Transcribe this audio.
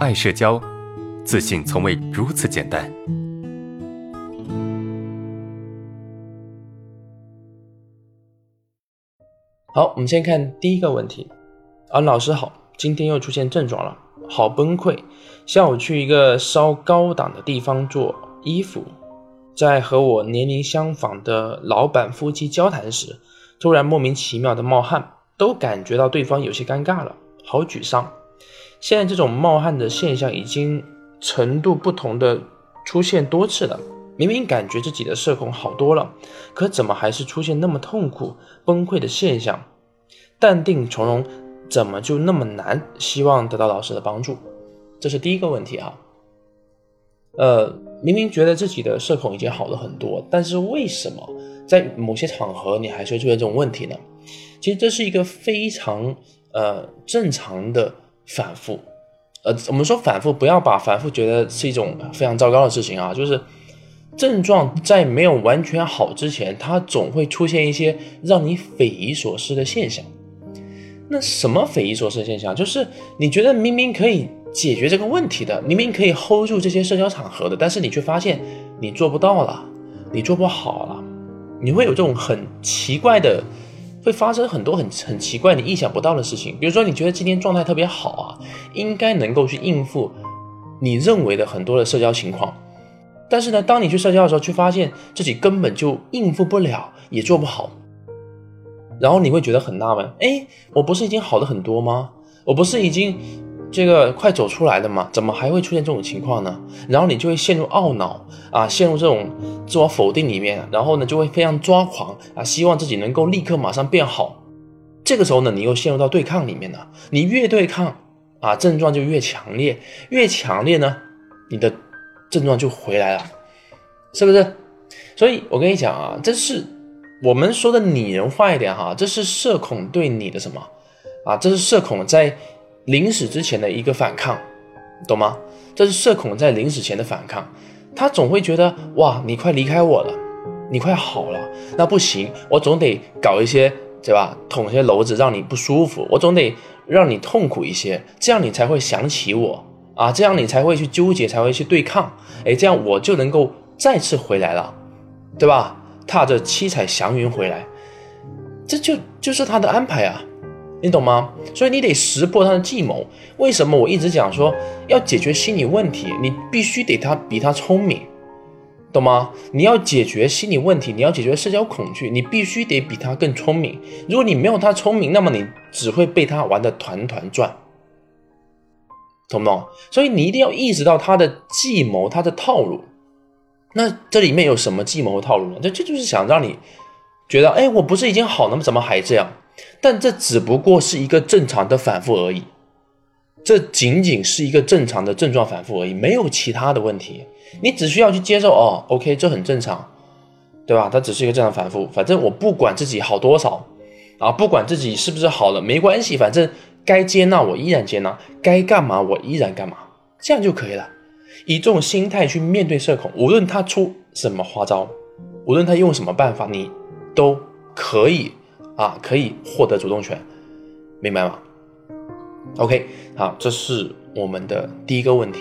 爱社交，自信从未如此简单。好，我们先看第一个问题。啊，老师好，今天又出现症状了，好崩溃。下午去一个稍高档的地方做衣服，在和我年龄相仿的老板夫妻交谈时，突然莫名其妙的冒汗，都感觉到对方有些尴尬了，好沮丧。现在这种冒汗的现象已经程度不同的出现多次了，明明感觉自己的社恐好多了，可怎么还是出现那么痛苦崩溃的现象？淡定从容怎么就那么难？希望得到老师的帮助。这是第一个问题啊。呃，明明觉得自己的社恐已经好了很多，但是为什么在某些场合你还是会出现这种问题呢？其实这是一个非常呃正常的。反复，呃，我们说反复，不要把反复觉得是一种非常糟糕的事情啊。就是症状在没有完全好之前，它总会出现一些让你匪夷所思的现象。那什么匪夷所思的现象？就是你觉得明明可以解决这个问题的，明明可以 hold 住这些社交场合的，但是你却发现你做不到了，你做不好了，你会有这种很奇怪的。会发生很多很很奇怪、你意想不到的事情。比如说，你觉得今天状态特别好啊，应该能够去应付你认为的很多的社交情况。但是呢，当你去社交的时候，却发现自己根本就应付不了，也做不好。然后你会觉得很纳闷：哎，我不是已经好的很多吗？我不是已经……这个快走出来了嘛？怎么还会出现这种情况呢？然后你就会陷入懊恼啊，陷入这种自我否定里面，然后呢就会非常抓狂啊，希望自己能够立刻马上变好。这个时候呢，你又陷入到对抗里面了。你越对抗啊，症状就越强烈，越强烈呢，你的症状就回来了，是不是？所以我跟你讲啊，这是我们说的拟人化一点哈，这是社恐对你的什么啊？这是社恐在。临死之前的一个反抗，懂吗？这是社恐在临死前的反抗，他总会觉得哇，你快离开我了，你快好了，那不行，我总得搞一些，对吧？捅一些篓子让你不舒服，我总得让你痛苦一些，这样你才会想起我啊，这样你才会去纠结，才会去对抗，哎，这样我就能够再次回来了，对吧？踏着七彩祥云回来，这就就是他的安排啊。你懂吗？所以你得识破他的计谋。为什么我一直讲说要解决心理问题，你必须得他比他聪明，懂吗？你要解决心理问题，你要解决社交恐惧，你必须得比他更聪明。如果你没有他聪明，那么你只会被他玩的团团转，懂不懂？所以你一定要意识到他的计谋，他的套路。那这里面有什么计谋和套路呢？这这就是想让你觉得，哎，我不是已经好了吗？怎么还这样？但这只不过是一个正常的反复而已，这仅仅是一个正常的症状反复而已，没有其他的问题。你只需要去接受哦，OK，这很正常，对吧？它只是一个正常反复，反正我不管自己好多少啊，不管自己是不是好了，没关系，反正该接纳我依然接纳，该干嘛我依然干嘛，这样就可以了。以这种心态去面对社恐，无论他出什么花招，无论他用什么办法，你都可以。啊，可以获得主动权，明白吗？OK，好，这是我们的第一个问题。